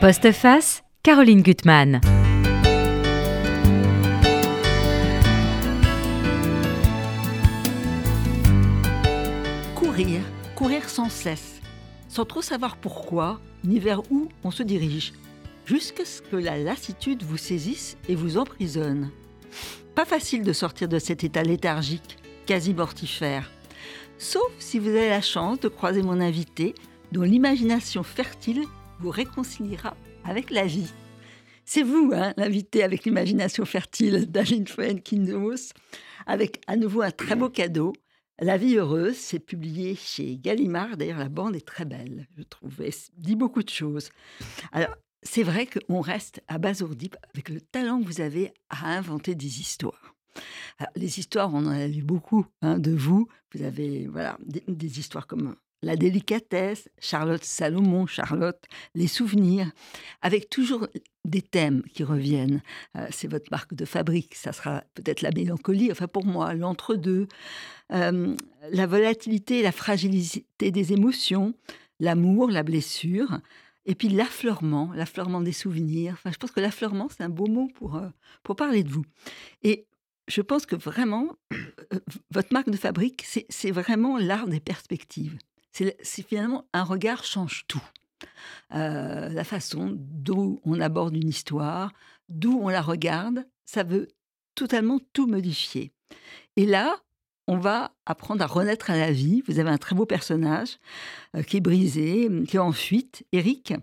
Postface, Caroline Gutmann. Courir, courir sans cesse, sans trop savoir pourquoi ni vers où on se dirige, jusqu'à ce que la lassitude vous saisisse et vous emprisonne. Pas facile de sortir de cet état léthargique, quasi mortifère. Sauf si vous avez la chance de croiser mon invité, dont l'imagination fertile vous réconciliera avec la vie. C'est vous, hein, l'invité avec l'imagination fertile d'Aline Foen-Kindos, avec à nouveau un très beau cadeau. La vie heureuse, c'est publié chez Gallimard. D'ailleurs, la bande est très belle, je trouve. Elle dit beaucoup de choses. Alors, c'est vrai qu'on reste abasourdi avec le talent que vous avez à inventer des histoires. les histoires, on en a lu beaucoup hein, de vous. Vous avez voilà, des, des histoires comme la délicatesse, Charlotte Salomon, Charlotte, les souvenirs, avec toujours des thèmes qui reviennent. Euh, c'est votre marque de fabrique, ça sera peut-être la mélancolie, enfin pour moi, l'entre-deux, euh, la volatilité la fragilité des émotions, l'amour, la blessure, et puis l'affleurement, l'affleurement des souvenirs. Enfin, je pense que l'affleurement, c'est un beau mot pour, euh, pour parler de vous. Et je pense que vraiment, votre marque de fabrique, c'est vraiment l'art des perspectives c'est finalement un regard change tout. Euh, la façon dont on aborde une histoire, d'où on la regarde, ça veut totalement tout modifier. Et là, on va apprendre à renaître à la vie. Vous avez un très beau personnage euh, qui est brisé, qui est en fuite, Eric,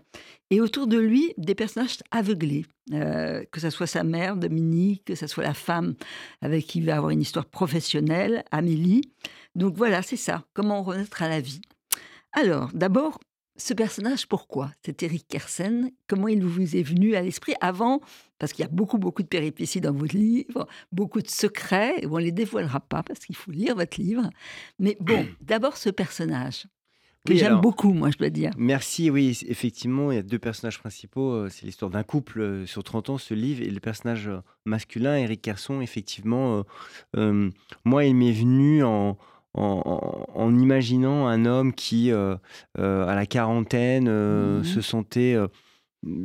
et autour de lui, des personnages aveuglés, euh, que ce soit sa mère, Dominique, que ce soit la femme avec qui il va avoir une histoire professionnelle, Amélie. Donc voilà, c'est ça, comment renaître à la vie. Alors, d'abord, ce personnage, pourquoi? C'est Eric Kersen. Comment il vous est venu à l'esprit avant? Parce qu'il y a beaucoup, beaucoup de péripéties dans votre livre, beaucoup de secrets. on ne les dévoilera pas parce qu'il faut lire votre livre. Mais bon, d'abord ce personnage. Que j'aime beaucoup, moi, je dois dire. Merci, oui, effectivement, il y a deux personnages principaux. Euh, c'est l'histoire d'un couple euh, sur 30 ans, ce livre, et le personnage euh, masculin, Eric Kerson, effectivement, moi, il m'est venu en, en, imaginant un homme qui, euh, euh, à la quarantaine, euh, mmh se sentait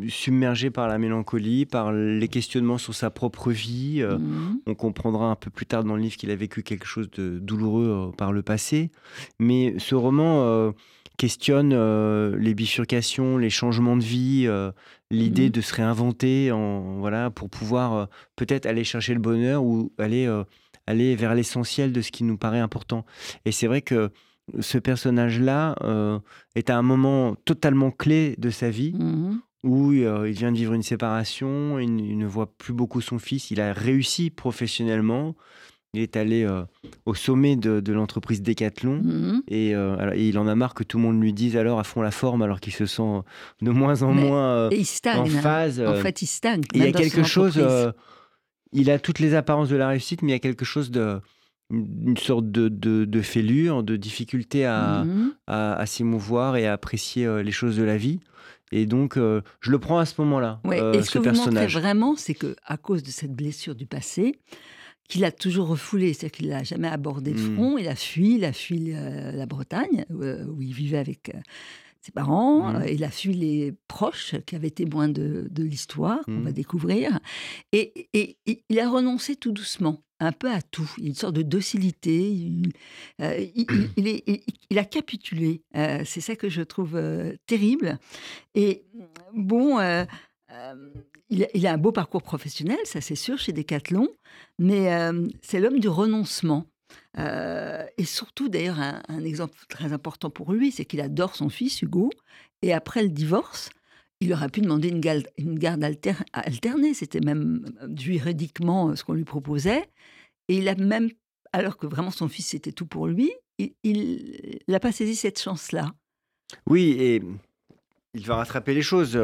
submergé par la mélancolie, par les questionnements sur sa propre vie. Mmh on comprendra un peu plus tard dans le livre qu'il a vécu quelque chose de douloureux par le passé. Mais ce roman questionne les bifurcations, les changements de vie, l'idée mmh de se réinventer en, voilà, pour pouvoir peut-être aller chercher le bonheur ou aller aller vers l'essentiel de ce qui nous paraît important. Et c'est vrai que ce personnage-là euh, est à un moment totalement clé de sa vie. Mmh où euh, il vient de vivre une séparation, il, ne voit plus beaucoup son fils, il a réussi professionnellement, il est allé euh, au sommet de, l'entreprise Decathlon mmh et, il en a marre que tout le monde lui dise alors à fond la forme alors qu'il se sent de moins en moins en phase. En fait, il stagne. Il y a quelque chose il a toutes les apparences de la réussite, mais il y a quelque chose de une sorte de, de, fêlure, de difficulté à, mhm. à, s'émouvoir et à apprécier euh, les choses de la vie. Et donc, euh, je le prends à ce moment-là. Euh, et ce, que personnage. vous vraiment, c'est que à cause de cette blessure du passé, qu'il a toujours refoulé, c'est-à-dire qu'il n'a jamais abordé le hmm. front, il a fui, il a fui la Bretagne, où il vivait avec ses parents, mmh. il a fui les proches qui avaient témoin de, de l'histoire, qu'on va mmh. découvrir, et, et, il a renoncé tout doucement, un peu à tout. Il y a une sorte de docilité, il, euh, il, est, il a capitulé. Euh, c'est ça que je trouve euh, terrible. Et bon, il, a un beau parcours professionnel, ça c'est sûr, chez Decathlon, mais c'est l'homme du renoncement. Euh, et surtout, d'ailleurs, un, exemple très important pour lui, c'est qu'il adore son fils Hugo. Et après le divorce, il aurait pu demander une garde, alternée. C'était même euh, juridiquement euh, ce qu'on lui proposait. Et il a même, alors que vraiment son fils c'était tout pour lui, il n'a pas saisi cette chance-là. Oui, et il va rattraper les choses.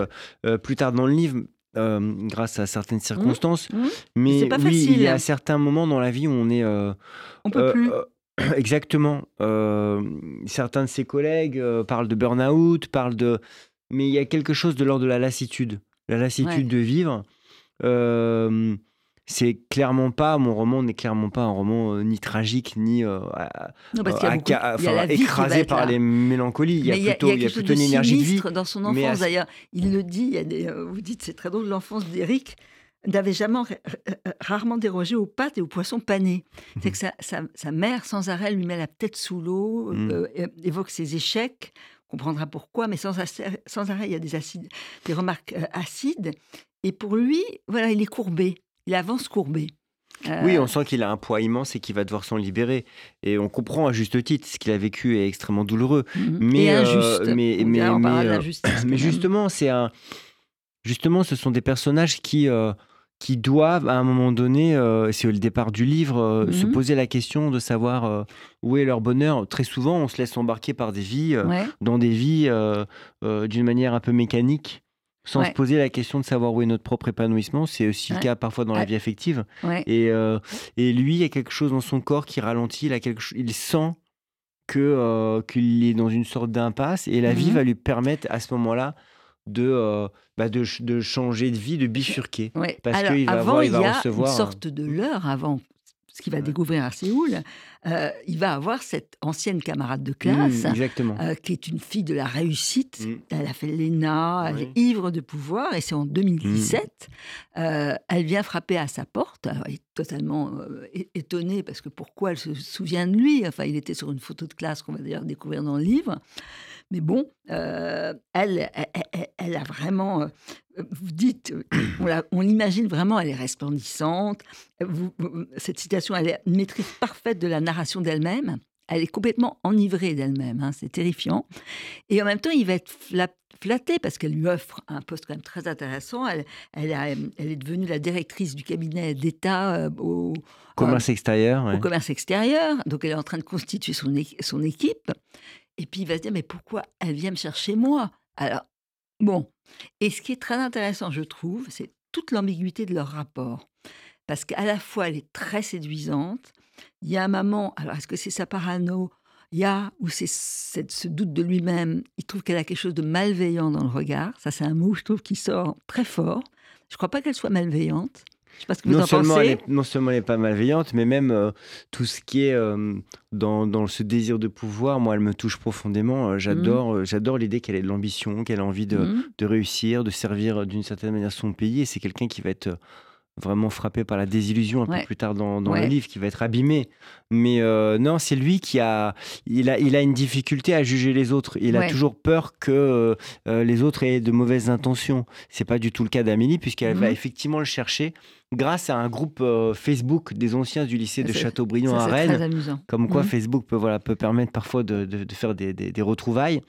plus tard dans le livre, euh, grâce à certaines mmh. circonstances. Mmh. Mais pas oui, facile. il y a certains moments dans la vie où on est. Euh, on peut euh, plus. exactement. certains de ses collègues parlent de burn-out, parlent de. Mais il y a quelque chose de l'ordre de la lassitude. La lassitude de vivre. C'est clairement pas mon roman n'est clairement pas un roman euh, ni tragique ni euh, Non, parce beaucoup- enfin, va écrasé par là. les mélancolies. Il y a plutôt, il y a quelque chose plutôt de une énergie de vie. dans son enfance. ce- D'ailleurs, il le dit. il y a des- euh, vous dites, c'est très drôle. L'enfance d'Éric n'avait jamais euh, rarement dérogé aux pâtes et aux poissons panés. C'est que sa, sa- sa mère, sans arrêt, lui met la tête sous l'eau, euh, é- évoque ses échecs. On comprendra pourquoi, mais sans, arrêt, il y a des, acides, des remarques euh, acides. Et pour lui, voilà, il est courbé. Il avance courbé. Euh, Oui, on sent qu'il a un poids immense et qu'il va devoir s'en libérer. Et on comprend à juste titre, ce qu'il a vécu est extrêmement douloureux. mhm. Mais, et euh, injuste. mais- On mais- mais, euh, Mais même. justement, c'est un. Justement, ce sont des personnages qui, euh, qui doivent, à un moment donné, euh, c'est le départ du livre, euh, se Mhm. poser la question de savoir euh, où est leur bonheur. Très souvent, on se laisse embarquer par des vies, euh, Ouais. dans des vies euh, euh, d'une manière un peu mécanique, sans se poser la question de savoir où est notre propre épanouissement. C'est aussi le cas parfois dans la vie affective. Et, euh, et lui, il y a quelque chose dans son corps qui ralentit, il, a quelque cho- il sent que, euh, qu'il est dans une sorte d'impasse et la vie Mhm. va lui permettre à ce moment-là de, euh, bah, de, ch- de changer de vie, de bifurquer. Parce qu'il va avant, avoir- il il, va y a recevoir, une sorte de leurre avant ce qu'il va découvrir à Séoul. euh, il va avoir cette ancienne camarade de classe. Mm, exactement. euh, qui est une fille de la réussite. Mm. Elle a fait l'ENA, elle Oui. est ivre de pouvoir, et c'est en 2017. euh, elle vient frapper à sa porte. Alors, elle est totalement étonnée parce que pourquoi elle se souvient de lui? Enfin, il était sur une photo de classe qu'on va d'ailleurs découvrir dans le livre. Mais bon, euh, elle, elle, a vraiment. euh, vous dites, euh, on la- on l'imagine vraiment, elle est resplendissante. Vous- vous- cette citation, elle a une maîtrise parfaite de la narration d'elle-même. Elle est complètement enivrée d'elle-même, hein, c'est terrifiant. Et en même temps, il va être fla- flatté parce qu'elle lui offre un poste quand même très intéressant. Elle, elle, a- elle est devenue la directrice du cabinet d'État euh, au, Commerce extérieur. au ouais. commerce extérieur. Donc, elle est en train de constituer son équipe. Et puis, il va se dire, mais pourquoi elle vient me chercher moi? Alors, bon. Et ce qui est très intéressant, je trouve, c'est toute l'ambiguïté de leur rapport. Parce qu'à la fois, elle est très séduisante. Il y a un moment, alors est-ce que c'est sa parano? Il y a, ou c'est ce doute de lui-même, il trouve qu'elle a quelque chose de malveillant dans le regard. Ça, c'est un mot, je trouve, qui sort très fort. Je ne crois pas qu'elle soit malveillante. Je ne sais pas ce que vous Non en seulement, pensez. elle est, non seulement elle n'est pas malveillante, mais même euh, tout ce qui est euh, dans, dans ce désir de pouvoir, moi, elle me touche profondément. Euh, J'adore euh, j'adore l'idée qu'elle ait de l'ambition, qu'elle a envie de, Mhm. de réussir, de servir d'une certaine manière son pays. Et c'est quelqu'un qui va être vraiment frappé par la désillusion un Ouais. peu plus tard dans, dans le livre, qui va être abîmé. Mais euh, non, c'est lui qui a il, a. il a une difficulté à juger les autres. Il a toujours peur que euh, euh, les autres aient de mauvaises intentions. C'est pas du tout le cas d'Amélie, puisqu'elle va Mhm. effectivement le chercher grâce à un groupe euh, Facebook des anciens du lycée de Châteaubriand Ça, à Rennes. très amusant. Comme quoi, Mhm. Facebook peut, voilà, peut permettre parfois de, de- de faire des, des- des retrouvailles.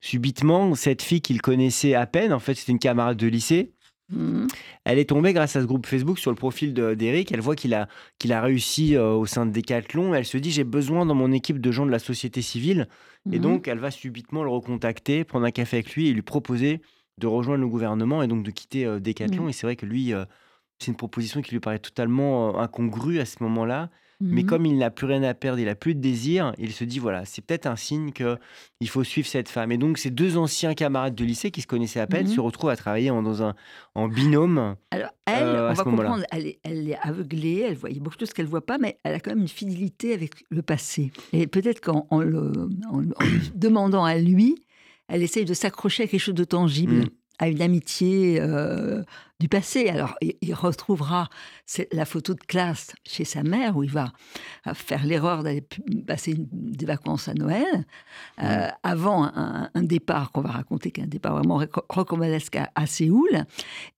Subitement, cette fille qu'il connaissait à peine, en fait, c'était une camarade de lycée. Mhm. Elle est tombée grâce à ce groupe Facebook sur le profil de- d'Eric. Elle voit qu'il a, qu'il a réussi euh, au sein de Decathlon. Elle se dit j'ai besoin dans mon équipe de gens de la société civile. Et Mhm. donc, elle va subitement le recontacter, prendre un café avec lui et lui proposer de rejoindre le gouvernement et donc de quitter euh, Decathlon. Mhm. Et c'est vrai que lui, euh, c'est une proposition qui lui paraît totalement euh, incongrue à ce moment-là. Mais Mhm. comme il n'a plus rien à perdre, il n'a plus de désir, il se dit voilà, c'est peut-être un signe que il faut suivre cette femme. Et donc, ces deux anciens camarades de lycée qui se connaissaient à peine Mhm. se retrouvent à travailler en, dans un, en binôme. Alors, elle, euh, on va comprendre, elle est, elle est aveuglée, elle voit il y a beaucoup de choses qu'elle voit pas, mais elle a quand même une fidélité avec le passé. Et peut-être qu'en en demandant à lui, elle essaye de s'accrocher à quelque chose de tangible, Mm. à une amitié euh, du passé. Alors, il, retrouvera la photo de classe chez sa mère, où il va euh, faire l'erreur d'aller passer une- des vacances à Noël, euh, avant un, un départ qu'on va raconter, qui est un départ vraiment rocambolesque à, à Séoul.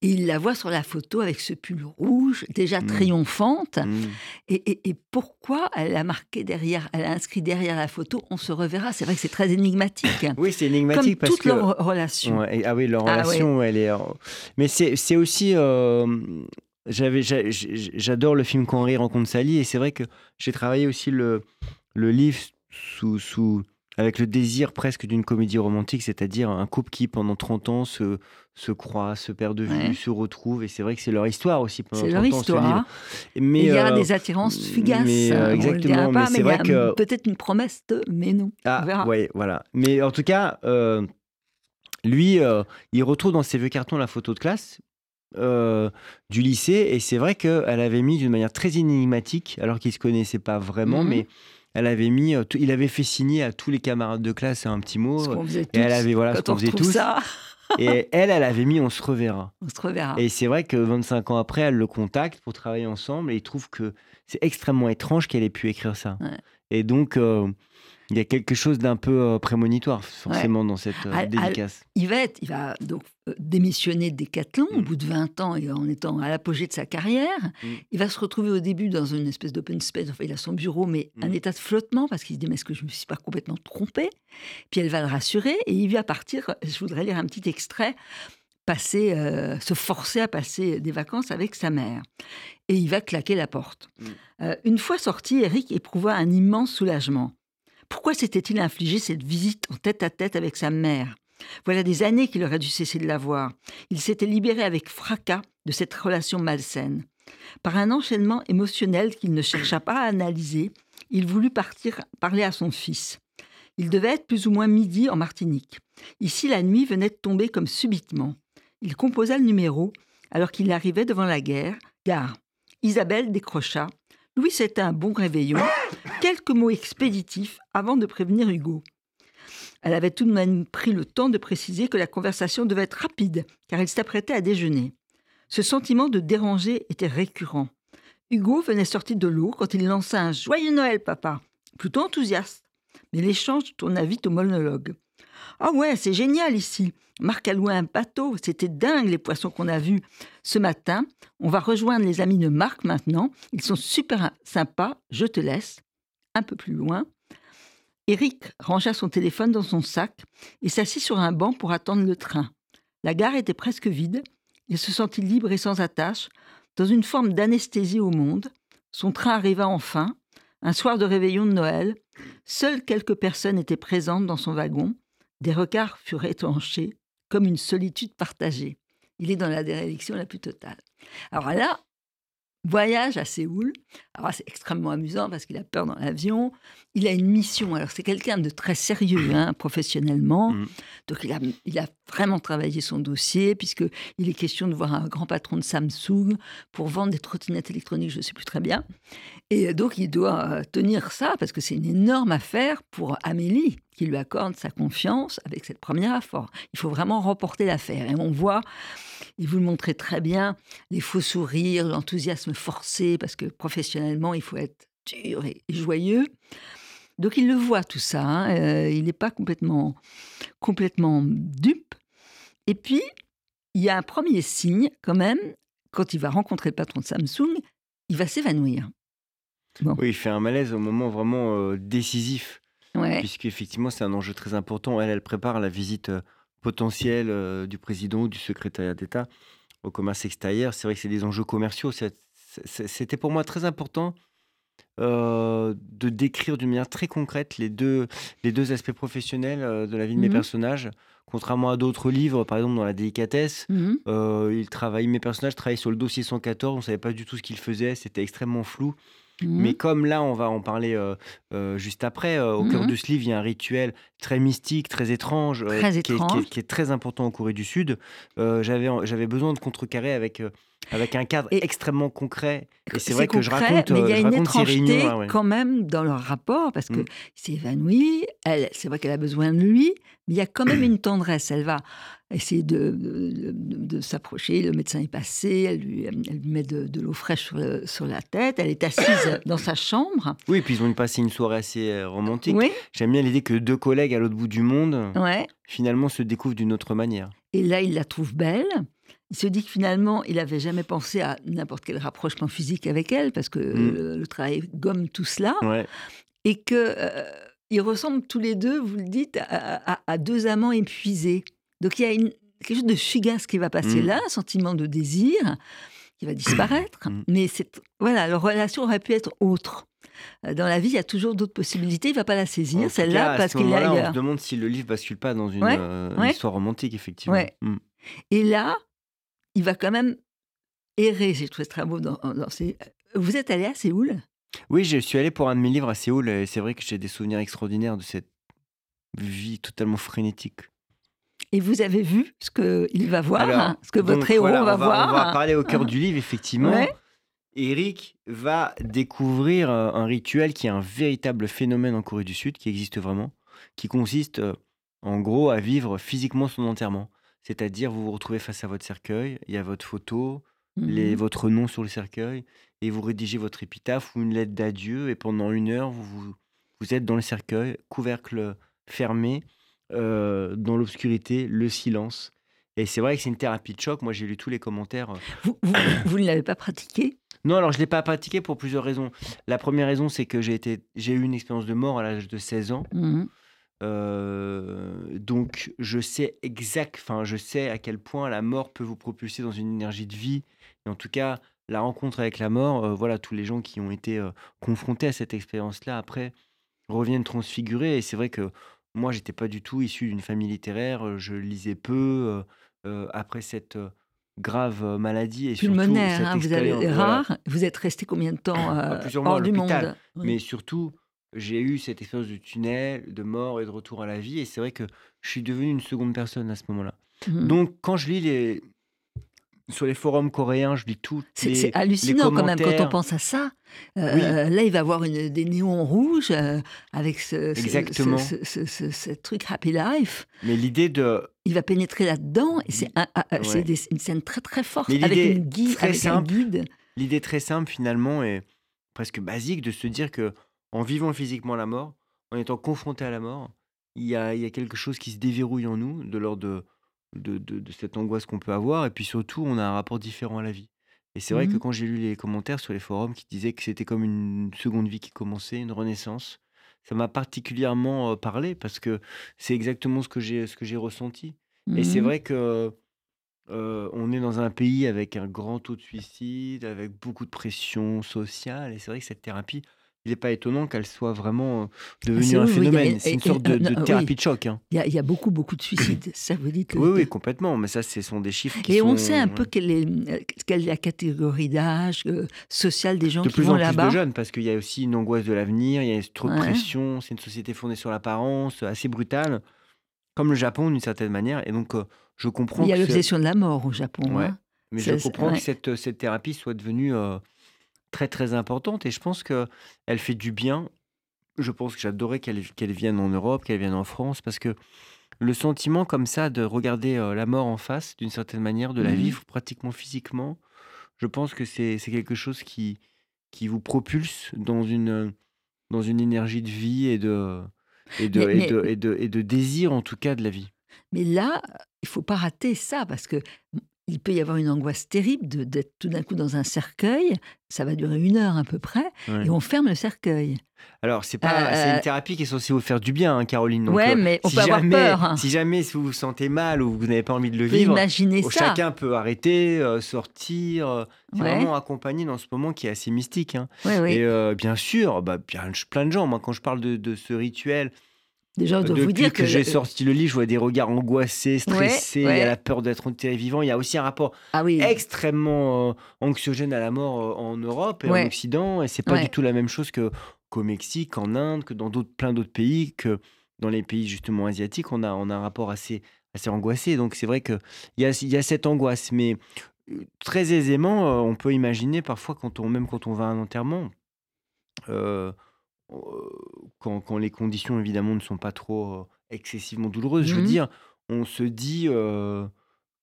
Et il la voit sur la photo avec ce pull rouge, déjà Mm. triomphante. Mm. Et, et- et pourquoi elle a marqué derrière, elle a inscrit derrière la photo, on se reverra. C'est vrai que c'est très énigmatique. Oui, c'est Comme énigmatique parce toute que. leur relation. Ouais, ah oui, leur Ah relation, elle est. euh, Mais c'est c'est aussi. euh, j'avais, j'adore le film Quand Henri rencontre Sally, et c'est vrai que j'ai travaillé aussi le, le livre sous, sous, avec le désir presque d'une comédie romantique, c'est-à-dire un couple qui, pendant 30 ans, se, se croit, se perd de vue, Ouais. se retrouve, et c'est vrai que c'est leur histoire aussi C'est 30 leur ce histoire. Mais, il y a euh, des attirances fugaces. mais, euh, on exactement, dira pas, mais c'est il y vrai a que- peut-être une promesse de mais non. Ah, on verra. ouais, voilà. Mais en tout cas, euh, lui, il retrouve dans ses vieux cartons la photo de classe. Euh, du lycée. Et c'est vrai qu'elle avait mis d'une manière très énigmatique, alors qu'ils ne se connaissaient pas vraiment, Mhm. mais elle avait mis, euh, tout- il avait fait signer à tous les camarades de classe un petit mot. Ce qu'on faisait Et elle avait, voilà, ce Quand qu'on faisait tous. ça, Et elle, elle avait mis on se reverra. on se reverra. Et c'est vrai que 25 ans après, elle le contacte pour travailler ensemble et il trouve que c'est extrêmement étrange qu'elle ait pu écrire ça. Ouais. Et donc, euh, il y a quelque chose d'un peu euh, prémonitoire, forcément, dans cette euh, À- dédicace. Il va, être, il va donc euh, démissionner de Decathlon au Mm. bout de 20 ans et en étant à l'apogée de sa carrière. Mm. Il va se retrouver au début dans une espèce d'open space. Enfin, il a son bureau, mais Mm. un état de flottement parce qu'il se dit Mais est-ce que je ne me suis pas complètement trompé Puis elle va le rassurer et il va partir. Je voudrais lire un petit extrait passer, euh, se forcer à passer des vacances avec sa mère. Et il va claquer la porte. Euh, une fois sorti, Eric éprouva un immense soulagement. Pourquoi s'était-il infligé cette visite en tête à tête avec sa mère? Voilà des années qu'il aurait dû cesser de la voir. Il s'était libéré avec fracas de cette relation malsaine. Par un enchaînement émotionnel qu'il ne chercha pas à analyser, il voulut partir parler à son fils. Il devait être plus ou moins midi en Martinique. Ici, la nuit venait de tomber comme subitement. Il composa le numéro alors qu'il arrivait devant la guerre, gare. Isabelle décrocha. Louis c'était un bon réveillon. Quelques mots expéditifs avant de prévenir Hugo. Elle avait tout de même pris le temps de préciser que la conversation devait être rapide, car il s'apprêtait à déjeuner. Ce sentiment de déranger était récurrent. Hugo venait sortir de l'eau quand il lança un Joyeux Noël, papa, plutôt enthousiaste. Mais l'échange tourna vite au monologue. Ah ouais, c'est génial ici. Marc a loué un bateau, c'était dingue les poissons qu'on a vus. Ce matin, on va rejoindre les amis de Marc maintenant. Ils sont super sympas, je te laisse. Un peu plus loin. Eric rangea son téléphone dans son sac et s'assit sur un banc pour attendre le train. La gare était presque vide. Il se sentit libre et sans attache, dans une forme d'anesthésie au monde. Son train arriva enfin, un soir de réveillon de Noël. Seules quelques personnes étaient présentes dans son wagon. Des regards furent étanchés, comme une solitude partagée. Il est dans la déréliction la plus totale. Alors là, voyage à Séoul. Alors c'est extrêmement amusant parce qu'il a peur dans l'avion. Il a une mission. Alors c'est quelqu'un de très sérieux hein, professionnellement. Mhm. Donc il a, il a vraiment travaillé son dossier puisque il est question de voir un grand patron de Samsung pour vendre des trottinettes électroniques, je ne sais plus très bien. Et donc il doit euh, tenir ça parce que c'est une énorme affaire pour Amélie qui lui accorde sa confiance avec cette première affaire. Il faut vraiment remporter l'affaire. Et on voit, et vous le montrez très bien, les faux sourires, l'enthousiasme forcé, parce que professionnellement, il faut être dur et joyeux. Donc il le voit tout ça, hein, euh, il n'est pas complètement, complètement dupe. Et puis, il y a un premier signe quand même, quand il va rencontrer le patron de Samsung, il va s'évanouir. Oui, il fait un malaise au moment vraiment euh, décisif, Ouais. puisqu'effectivement, c'est un enjeu très important. Elle, elle prépare la visite euh, potentielle euh, du président ou du secrétariat d'État au commerce extérieur. C'est vrai que c'est des enjeux commerciaux. C'était pour moi très important euh, de décrire d'une manière très concrète les deux, les deux aspects professionnels euh, de la vie de mes Mhm. personnages. Contrairement à d'autres livres, par exemple dans La délicatesse, euh, travaillent, mes personnages travaillaient sur le dossier 114, on ne savait pas du tout ce qu'ils faisaient, c'était extrêmement flou. Mhm. Mais comme là, on va en parler euh, euh, juste après, euh, au cœur Mhm. de ce livre, il y a un rituel très mystique, très étrange, qui, est, qui est- étrange. qui est très important en Corée du Sud. J'avais j'avais besoin de contrecarrer avec, avec un cadre Et- extrêmement concret. Et c'est vrai que je concret, raconte, mais il y a une étrangeté réunions. là, ouais. quand même dans leur rapport parce que Mm. il s'est évanoui. Elle, c'est vrai qu'elle a besoin de lui, mais il y a quand même une tendresse. Elle va essayer de, de, de- de s'approcher. Le médecin est passé. Elle lui, elle lui met de, l'eau fraîche sur, le- sur la tête. Elle est assise dans sa chambre. Oui, puis ils ont passé une soirée assez euh, romantique. Oui, J'aime bien l'idée que deux collègues à l'autre bout du monde, ouais. finalement, se découvrent d'une autre manière. Et là, il la trouve belle. Il se dit que finalement, il n'avait jamais pensé à n'importe quel rapprochement physique avec elle parce que Mm. le, le travail gomme tout cela. Ouais. et que euh, ils ressemblent tous les deux, vous le dites, à, à- à deux amants épuisés. Donc il y a une, quelque chose de fugace qui va passer Mm. là, un sentiment de désir qui va disparaître. Mm. Mais voilà, leur relation aurait pu être autre. Euh, Dans la vie, il y a toujours d'autres possibilités. Il va pas la saisir, celle-là, parce ce qu'il est moment-là, on ailleurs. se demande si le livre bascule pas dans une, Ouais, euh, ouais. histoire romantique, effectivement. Et là, il va quand même errer. J'ai trouvé ce très beau dans, dans ces... Vous êtes allé à Séoul? Oui, je suis allé pour un de mes livres à Séoul et c'est vrai que j'ai des souvenirs extraordinaires de cette vie totalement frénétique. Et vous avez vu ce qu'il va voir, Alors, hein, ce que votre héros voilà, va, on voir? On va parler au cœur du livre, effectivement. Ouais. Eric va découvrir euh, un rituel qui est un véritable phénomène en Corée du Sud, qui existe vraiment, qui consiste euh, en gros à vivre physiquement son enterrement. C'est-à-dire, vous vous retrouvez face à votre cercueil, il y a votre photo, les, Mhm. votre nom sur le cercueil, et vous rédigez votre épitaphe ou une lettre d'adieu, et pendant une heure, vous, vous, vous êtes dans le cercueil, couvercle fermé, euh, dans l'obscurité, le silence. Et c'est vrai que c'est une thérapie de choc. Moi, j'ai lu tous les commentaires. euh, Vous, vous- vous ne l'avez pas pratiqué? Non, alors je ne l'ai pas pratiqué pour plusieurs raisons. La première raison, c'est que j'ai été, j'ai eu une expérience de mort à l'âge de 16 ans. Mhm. Euh, donc je sais exact, enfin je sais à quel point la mort peut vous propulser dans une énergie de vie. Et en tout cas, la rencontre avec la mort, euh, voilà, tous les gens qui ont été euh, confrontés à cette expérience-là après reviennent transfigurés. Et c'est vrai que moi, j'étais pas du tout issu d'une famille littéraire. Je lisais peu après cette grave maladie et surtout Pulmonaire, cette hein, vous avez voilà. rare. Vous êtes resté combien de temps plusieurs mois à hors du l'hôpital. monde? Oui. Mais surtout, j'ai eu cette expérience de tunnel, de mort et de retour à la vie. Et c'est vrai que je suis devenu une seconde personne à ce moment-là. Mhm. Donc, quand je lis les... sur les forums coréens, je lis tout. C'est les- hallucinant quand même quand on pense à ça. Euh, Oui. Là, il va avoir une, des néons rouges euh, avec ce, Exactement. ce, ce- ce- ce truc Happy Life. Mais l'idée de. Il va pénétrer là-dedans et c'est un- Ouais. une scène très très forte avec une guide, très avec un simple, guide. L'idée très simple, finalement, est presque basique de se dire que en vivant physiquement la mort, en étant confronté à la mort, il y a, il y a quelque chose qui se déverrouille en nous, de l'ordre de, de, de- de cette angoisse qu'on peut avoir. Et puis surtout, on a un rapport différent à la vie. Et c'est vrai que Mhm. quand j'ai lu les commentaires sur les forums qui disaient que c'était comme une seconde vie qui commençait, une renaissance, ça m'a particulièrement parlé parce que c'est exactement ce que j'ai ce que j'ai ressenti. Et c'est Mhm. vrai que euh, on est dans un pays avec un grand taux de suicide, avec beaucoup de pression sociale. Et c'est vrai que cette thérapie, il n'est pas étonnant qu'elle soit vraiment euh, devenue c'est un oui, a- phénomène. C'est une et- sorte de, euh, de non, thérapie oui. de choc. hein. Il y, a, il y a beaucoup, beaucoup de suicides. Ça, vous dites. Oui, oui, complètement. Mais ça, ce sont des chiffres qui Et sont on sait un peu quelle est, quelle est la catégorie d'âge euh, sociale des gens de qui plus vont en plus là-bas. de jeunes, parce qu'il y a aussi une angoisse de l'avenir, il y a trop de Ouais. pression, c'est une société fondée sur l'apparence, assez brutale, comme le Japon d'une certaine manière. Et donc, euh, je comprends Il y a l'obsession de la mort au Japon. Ouais. hein. Mais Ça, je comprends ouais. que cette, cette thérapie soit devenue euh, très très importante et je pense qu'elle fait du bien. Je pense que j'adorais qu'elle qu'elle vienne en Europe, qu'elle vienne en France parce que le sentiment comme ça de regarder euh, la mort en face d'une certaine manière, de la Mhm. vivre pratiquement physiquement, je pense que c'est quelque chose qui, qui vous propulse dans une, dans une énergie de vie et de, et, de, Mais- et, mais- de, et, de, et de désir en tout cas de la vie. Mais là, il faut pas rater ça parce que il peut y avoir une angoisse terrible de- d'être tout d'un coup dans un cercueil. Ça va durer une heure à peu près et on ferme le cercueil. Alors, c'est pas, Euh, c'est une thérapie qui est censée vous faire du bien, hein, Caroline. Donc, ouais, euh, mais on si peut avoir jamais, peur. hein. Si jamais vous vous sentez mal ou vous n'avez pas envie de le vivre, imaginer oh, ça. chacun peut arrêter, euh, sortir. euh, c'est Ouais. vraiment accompagné dans ce moment qui est assez mystique. hein. Ouais. Et euh, bien sûr, bah, bien, plein de gens. Moi, quand je parle de, de ce rituel, Des gens doivent depuis vous dire que, que, j'ai le- sorti le livre, je vois des regards angoissés, stressés, ouais. il y a la peur d'être enterré vivant. Il y a aussi un rapport Ah oui. extrêmement euh, anxiogène à la mort euh, en Europe et Ouais. en Occident. Et c'est pas du tout la même chose que qu'au Mexique, en Inde, que dans d'autres, plein d'autres pays, que dans les pays justement asiatiques, on a, on a un rapport assez, assez angoissé. Donc c'est vrai qu'il y a, il y a cette angoisse. Mais euh, très aisément, euh, on peut imaginer parfois, quand on, même quand on va à un enterrement, euh, euh, quand, quand les conditions évidemment ne sont pas trop euh, excessivement douloureuses, je veux Mhm. dire, on se dit euh,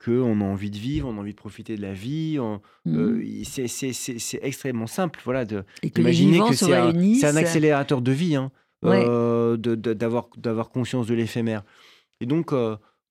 qu'on a envie de vivre, on a envie de profiter de la vie. Mhm. euh, c'est- extrêmement simple, voilà, de, et que c'est un, accélérateur de vie, hein, Ouais. euh, d'avoir d'avoir conscience de l'éphémère. Et donc,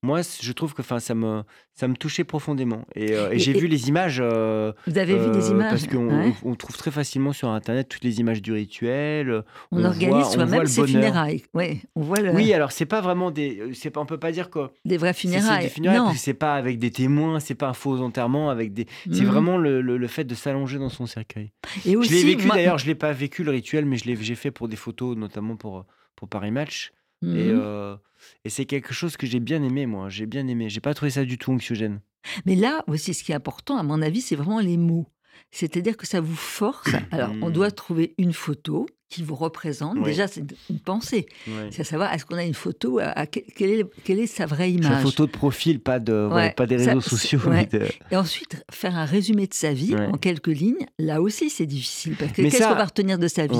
moi, je trouve que ça me, ça me touchait profondément. Et, euh, et Et- j'ai vu les images. euh, Vous avez vu des euh, images? Parce qu'on Ouais. on- on trouve très facilement sur Internet toutes les images du rituel. On, organise soi-même ses funérailles. Ouais, on voit le- Oui, alors c'est pas vraiment des. pas- on peut pas dire que des vraies c'est- c'est funérailles. des funérailles non. c'est pas avec des témoins, c'est pas un faux enterrement avec des. C'est Mhm. vraiment le, le- le fait de s'allonger dans son cercueil. Et Je aussi, l'ai vécu moi- d'ailleurs, je l'ai pas vécu le rituel, mais je l'ai j'ai fait pour des photos, notamment pour, pour Paris Match. Et, euh, et c'est quelque chose que j'ai bien aimé, moi. J'ai bien aimé. J'ai pas trouvé ça du tout anxiogène. Mais là aussi, ce qui est important, à mon avis, c'est vraiment les mots. C'est-à-dire que ça vous force. Alors, on Mm. doit trouver une photo qui vous représente. Oui. Déjà, c'est une pensée. C'est à savoir, est-ce qu'on a une photo à, à- quelle, est, quelle est sa vraie image? photo de profil, pas, de, ouais, Ouais, pas des réseaux sociaux. ouais. mais de- Et ensuite, faire un résumé de sa vie en quelques lignes, là aussi, c'est difficile. Parce que qu'est-ce ça- qu'on va retenir de sa vie?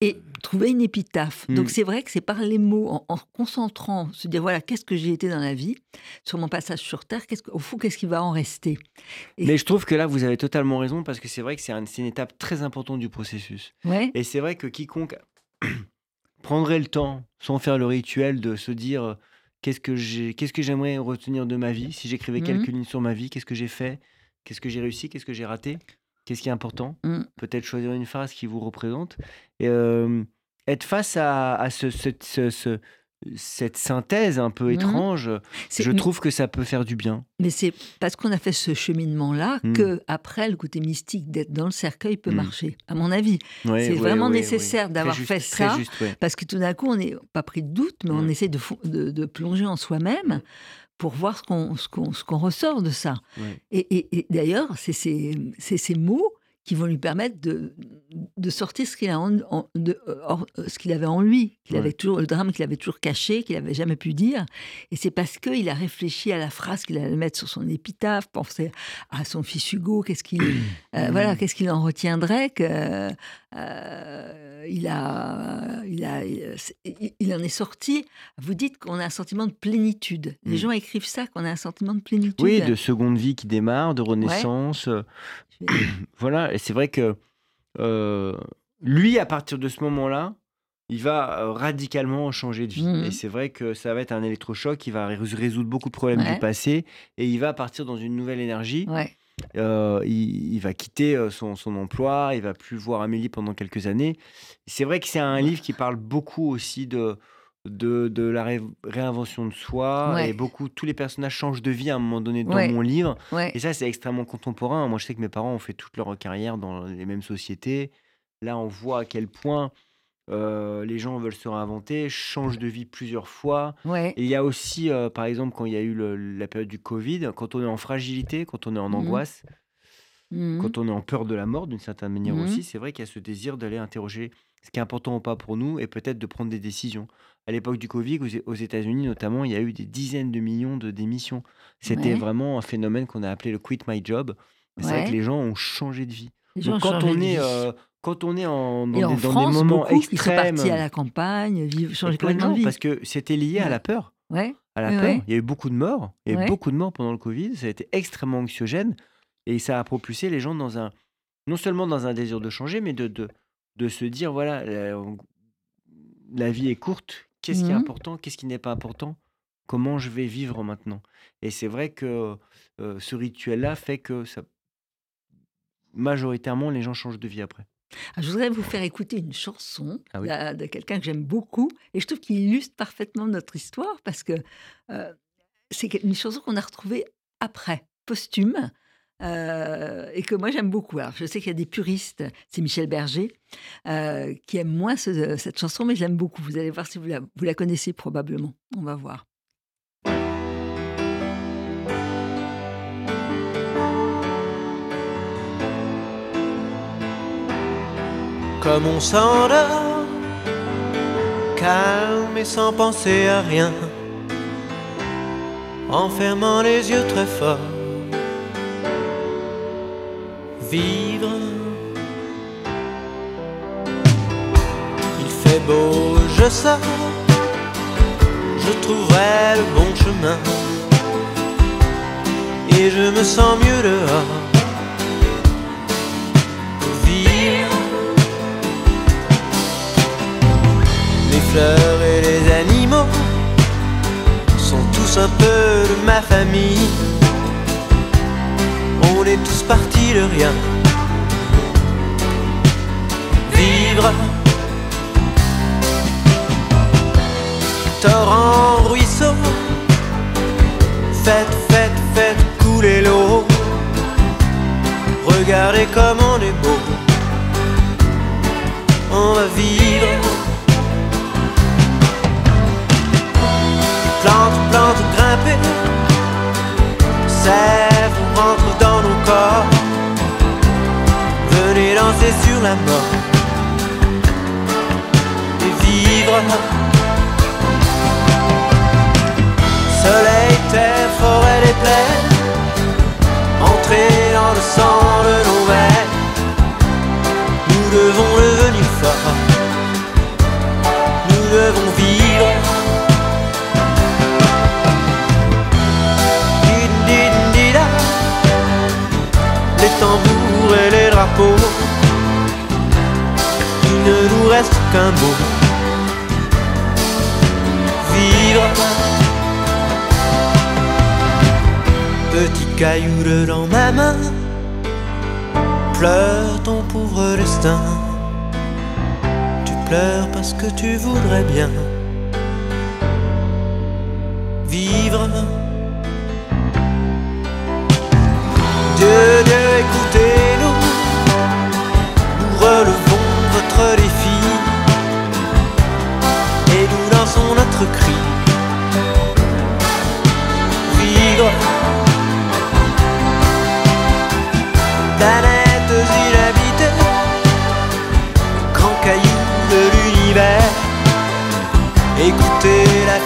Et trouver une épitaphe. Mm. Donc, c'est vrai que c'est par les mots, en, en concentrant, se dire voilà, qu'est-ce que j'ai été dans la vie, sur mon passage sur Terre, qu'est-ce que- au fond, qu'est-ce qui va en rester? Et- Mais je trouve que là, vous avez totalement raison parce que c'est vrai que c'est un- c'est une étape très importante du processus. Et c'est vrai que quiconque prendrait le temps, sans faire le rituel, de se dire euh, qu'est-ce que j'ai, qu'est-ce que j'aimerais retenir de ma vie, si j'écrivais Mhm. quelques lignes sur ma vie, qu'est-ce que j'ai fait, qu'est-ce que j'ai réussi, qu'est-ce que j'ai raté, qu'est-ce qui est important? Mm. Peut-être choisir une phrase qui vous représente. Et euh, être face à, à ce, ce- ce- ce- cette synthèse un peu Mhm. étrange, je trouve que ça peut faire du bien. Mais c'est parce qu'on a fait ce cheminement-là Mm. que après le côté mystique d'être dans le cercueil peut Mm. marcher, à mon avis. Ouais, C'est ouais, vraiment ouais, nécessaire d'avoir fait ça. juste. Parce que tout d'un coup, on n'est pas pris de doute, mais on Mm. essaie de, fo- de- de plonger en soi-même pour voir ce qu'on ressort de ça. Et, et- et d'ailleurs, c'est ces, c'est ces mots qui vont lui permettre de, de sortir ce qu'il a en- en- de- hors- euh, ce qu'il avait en lui, qu'il Ouais. avait toujours le drame qu'il avait toujours caché, qu'il n'avait jamais pu dire. Et c'est parce qu'il a réfléchi à la phrase qu'il allait mettre sur son épitaphe, pensé à son fils Hugo, qu'est-ce qu'il euh, voilà, qu'est-ce qu'il en retiendrait que euh, il a il a il, il en est sorti. Vous dites qu'on a un sentiment de plénitude. Les Mm. gens écrivent ça qu'on a un sentiment de plénitude. Oui, de seconde vie qui démarre, de renaissance. euh, Voilà, et c'est vrai que euh, lui, à partir de ce moment-là, il va euh, radicalement changer de vie. Mhm. Et c'est vrai que ça va être un électrochoc qui va rés- résoudre beaucoup de problèmes Ouais. du passé et il va partir dans une nouvelle énergie. Ouais. Euh, il, il va quitter son, son emploi, il va plus voir Amélie pendant quelques années. C'est vrai que c'est un livre qui parle beaucoup aussi de, de, de la ré- réinvention de soi Ouais. et beaucoup tous les personnages changent de vie à un moment donné dans Ouais. mon livre. Ouais. Et ça, c'est extrêmement contemporain. Moi, je sais que mes parents ont fait toute leur carrière dans les mêmes sociétés. Là, on voit à quel point euh, les gens veulent se réinventer, changent de vie plusieurs fois. Ouais. Et il y a aussi, euh, par exemple, quand il y a eu le- la période du Covid, quand on est en fragilité, quand on est en Mhm. angoisse, Mhm. quand on est en peur de la mort, d'une certaine manière Mhm. aussi, c'est vrai qu'il y a ce désir d'aller interroger ce qui est important ou pas pour nous et peut-être de prendre des décisions. À l'époque du Covid, aux- États-Unis notamment, il y a eu des dizaines de millions de démissions. C'était Ouais. vraiment un phénomène qu'on a appelé le quit my job. C'est vrai Ouais. que les gens ont changé de vie. Donc, quand on est euh, quand on est en, dans, Et des, en dans France, des moments beaucoup qui sont extrêmes, à la campagne, vivre, changer de complètement de gens, vie. parce que c'était lié à la peur. Ouais. À la peur. Il y a eu beaucoup de morts. Il y a eu beaucoup de morts pendant le Covid. Ça a été extrêmement anxiogène. Et ça a propulsé les gens dans un, non seulement dans un désir de changer, mais de, de, de se dire voilà, la, la vie est courte. Qu'est-ce qui est Mhm. important Qu'est-ce qui n'est pas important Comment je vais vivre maintenant? Et c'est vrai que euh, ce rituel-là fait que ça, majoritairement, les gens changent de vie après. Ah, Je voudrais vous faire écouter une chanson Ah oui. de quelqu'un que j'aime beaucoup et je trouve qu'il illustre parfaitement notre histoire parce que euh, c'est une chanson qu'on a retrouvée après, posthume, euh, et que moi j'aime beaucoup. Alors je sais qu'il y a des puristes, c'est Michel Berger, euh, qui aime moins ce- cette chanson, mais je l'aime beaucoup. Vous allez voir si vous la, vous la connaissez probablement. On va voir. Comme on s'endort, calme et sans penser à rien, en fermant les yeux très fort. Vivre, il fait beau, je sors, je trouverai le bon chemin, et je me sens mieux dehors. Vivre. Les fleurs et les animaux sont tous un peu de ma famille. Rien. Vivre. Torrent, ruisseau. Faites, faites, faites couler l'eau. Regardez comme on est beau. On va vivre. plante, plante, grimper. Sève rentre dans nos corps. Venez danser sur la mort. vivre. Soleil, terre, forêt, les plaines, entrer dans le sang de nos veines. Nous devons devenir forts, nous devons vivre. Il ne nous reste qu'un mot. Vivre. Petit caillou dans ma main, pleure ton pauvre destin. Tu pleures parce que tu voudrais bien vivre. Dieu, Dieu, nous relevons votre défi et nous lançons notre cri. Vivre. planètes inhabitées, grand caillou de l'univers. Écoutez la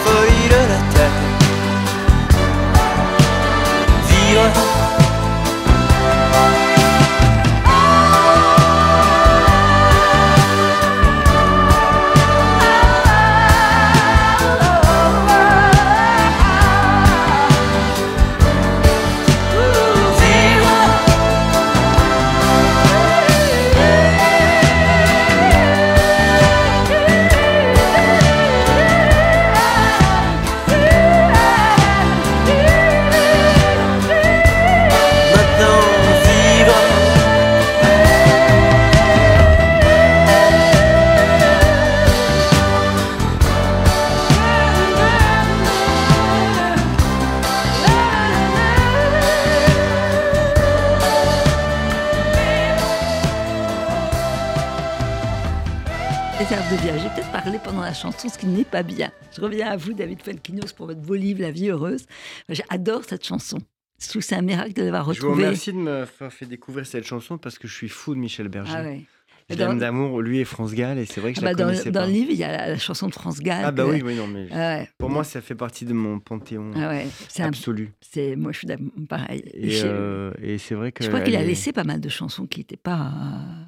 pas bien. Je reviens à vous, David Felkinos, pour votre beau livre, La vie heureuse. J'adore cette chanson. Je trouve que c'est un miracle de l'avoir Je vous retrouvée. remercie de me faire fait découvrir cette chanson parce que je suis fou de Michel Berger. Ah ouais. Je Dans- l'aime d'amour, lui et France Gall, et c'est vrai que Ah je bah, la dans, connaissais dans pas. le livre, il y a la, la chanson de France Gall. Ah bah que- oui, oui, non, mais Ah ouais. pour moi, ça fait partie de mon panthéon Ah ouais. Absolu. c'est- moi, je suis pareil. Et, euh, et c'est vrai que. je crois qu'il a est- laissé pas mal de chansons qui n'étaient pas, euh,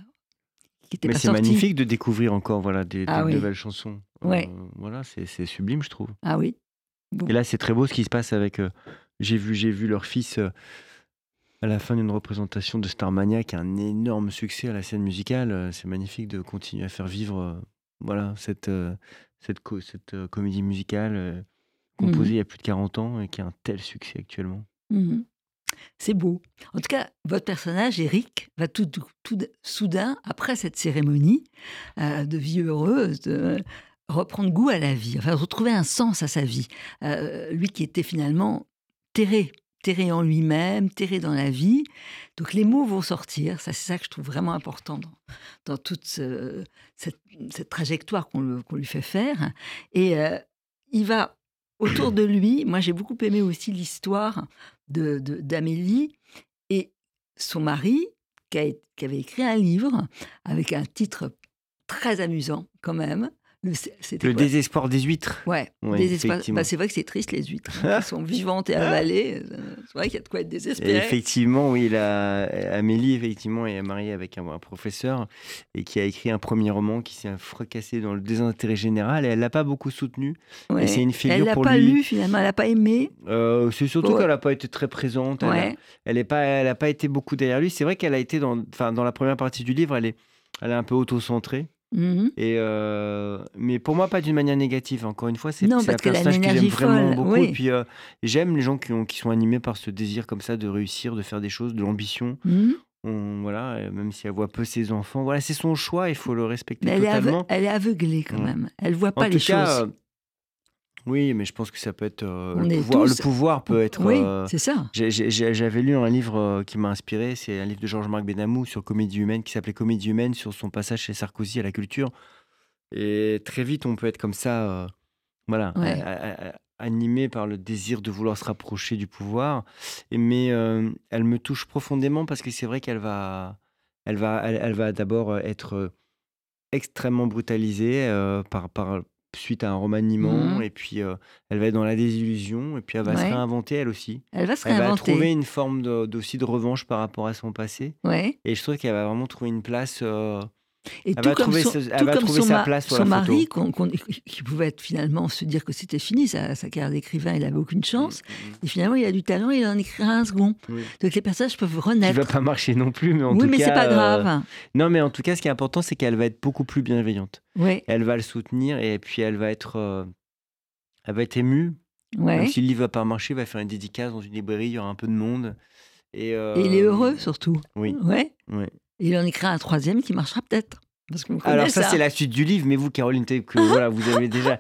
qui Mais pas c'est sorties. magnifique de découvrir encore voilà, des, Ah des oui. nouvelles chansons. Ouais. Euh, voilà, c'est c'est sublime, je trouve. Ah oui. Bon. Et là, c'est très beau ce qui se passe avec. euh, j'ai vu, j'ai vu leur fils euh, à la fin d'une représentation de Starmania, qui a un énorme succès à la scène musicale. C'est magnifique de continuer à faire vivre voilà, cette, cette, co- cette comédie musicale euh, composée il y a plus de 40 ans et qui a un tel succès actuellement. Mhm. C'est beau. En tout cas, votre personnage, Eric, va tout, tout- tout soudain, après cette cérémonie euh, de vie heureuse, de reprendre goût à la vie, enfin retrouver un sens à sa vie. Euh, lui qui était finalement terré, terré en lui-même, terré dans la vie. Donc les mots vont sortir. Ça, c'est ça que je trouve vraiment important dans, dans toute ce- cette, trajectoire qu'on lui fait faire. Et euh, il va autour de lui. Moi, j'ai beaucoup aimé aussi l'histoire de- de- d'Amélie et son mari, qui avait écrit un livre avec un titre très amusant quand même. Le, désespoir des huîtres. Ouais, Ouais, désespoir- effectivement. bah, c'est vrai que c'est triste les huîtres, hein, qui sont vivantes et avalées. C'est vrai qu'il y a de quoi être Et désespéré. effectivement, oui, la, Amélie, effectivement, est mariée avec un, un professeur et qui a écrit un premier roman qui s'est fracassé dans le désintérêt général et elle l'a pas beaucoup soutenu. Ouais. Et c'est une Elle figure l'a pour pas lui. lu finalement, elle l'a pas aimé. Euh, c'est surtout qu'elle n'a pas été très présente. Elle Ouais. Elle n'a pas, elle a pas été beaucoup derrière lui. C'est vrai qu'elle a été dans, enfin, dans la première partie du livre, elle est, elle est un peu auto-centrée. Mhm. Et euh, mais pour moi, pas d'une manière négative. Encore une fois, c'est un personnage que j'aime vraiment beaucoup. oui. Et puis, euh, j'aime les gens qui, ont, qui sont animés par ce désir comme ça de réussir, de faire des choses, de l'ambition. Mhm. On- voilà, euh, même si elle voit peu ses enfants, voilà, c'est son choix. Il faut le respecter Mais elle est, aveu- totalement. elle est aveuglée quand Ouais. même. Elle voit pas en les tout choses. Oui, mais je pense que ça peut être euh, le pouvoir. tous- Le pouvoir peut être. oui, euh, c'est ça. J'avais lu un livre euh, qui m'a inspiré, c'est un livre de Georges-Marc Benamou sur Comédie humaine, qui s'appelait Comédie humaine, sur son passage chez Sarkozy à la culture. Et très vite, on peut être comme ça, euh, voilà, Ouais. animé par le désir de vouloir se rapprocher du pouvoir. Et, mais elle me touche profondément parce que c'est vrai qu'elle va, elle va, elle, elle va d'abord être extrêmement brutalisée euh, par, par, suite à un remaniement, Mhm. et puis euh, elle va être dans la désillusion, et puis elle va se réinventer elle aussi. Elle va se Elle va réinventer. trouver une forme de- d'aussi de revanche par rapport à son passé. Ouais. Et je trouve qu'elle va vraiment trouver une place. euh, Et Elle tout va comme trouver son, ce- elle tout va comme trouver son, sa place sur son la photo. mari, qui pouvait être finalement se dire que c'était fini, sa, sa carrière d'écrivain, il n'avait aucune chance. mm, Et finalement, il a du talent, il en écrira un second. Oui. Donc les personnages peuvent qui renaître. va pas marcher non plus, mais en oui, tout mais cas. c'est pas euh, grave. Non, mais en tout cas, ce qui est important, c'est qu'elle va être beaucoup plus bienveillante. Ouais, Elle va le soutenir et puis elle va être, euh, elle va être émue. Même ouais. si le livre va pas marcher, il va faire une dédicace dans une librairie, il y aura un peu de monde. Et, euh, Et il est heureux surtout. Oui. Ouais. Ouais. Il en écrira un troisième qui marchera peut-être. Parce Alors ça, c'est la suite du livre, mais vous, Caroline, peut-être que voilà, vous avez déjà,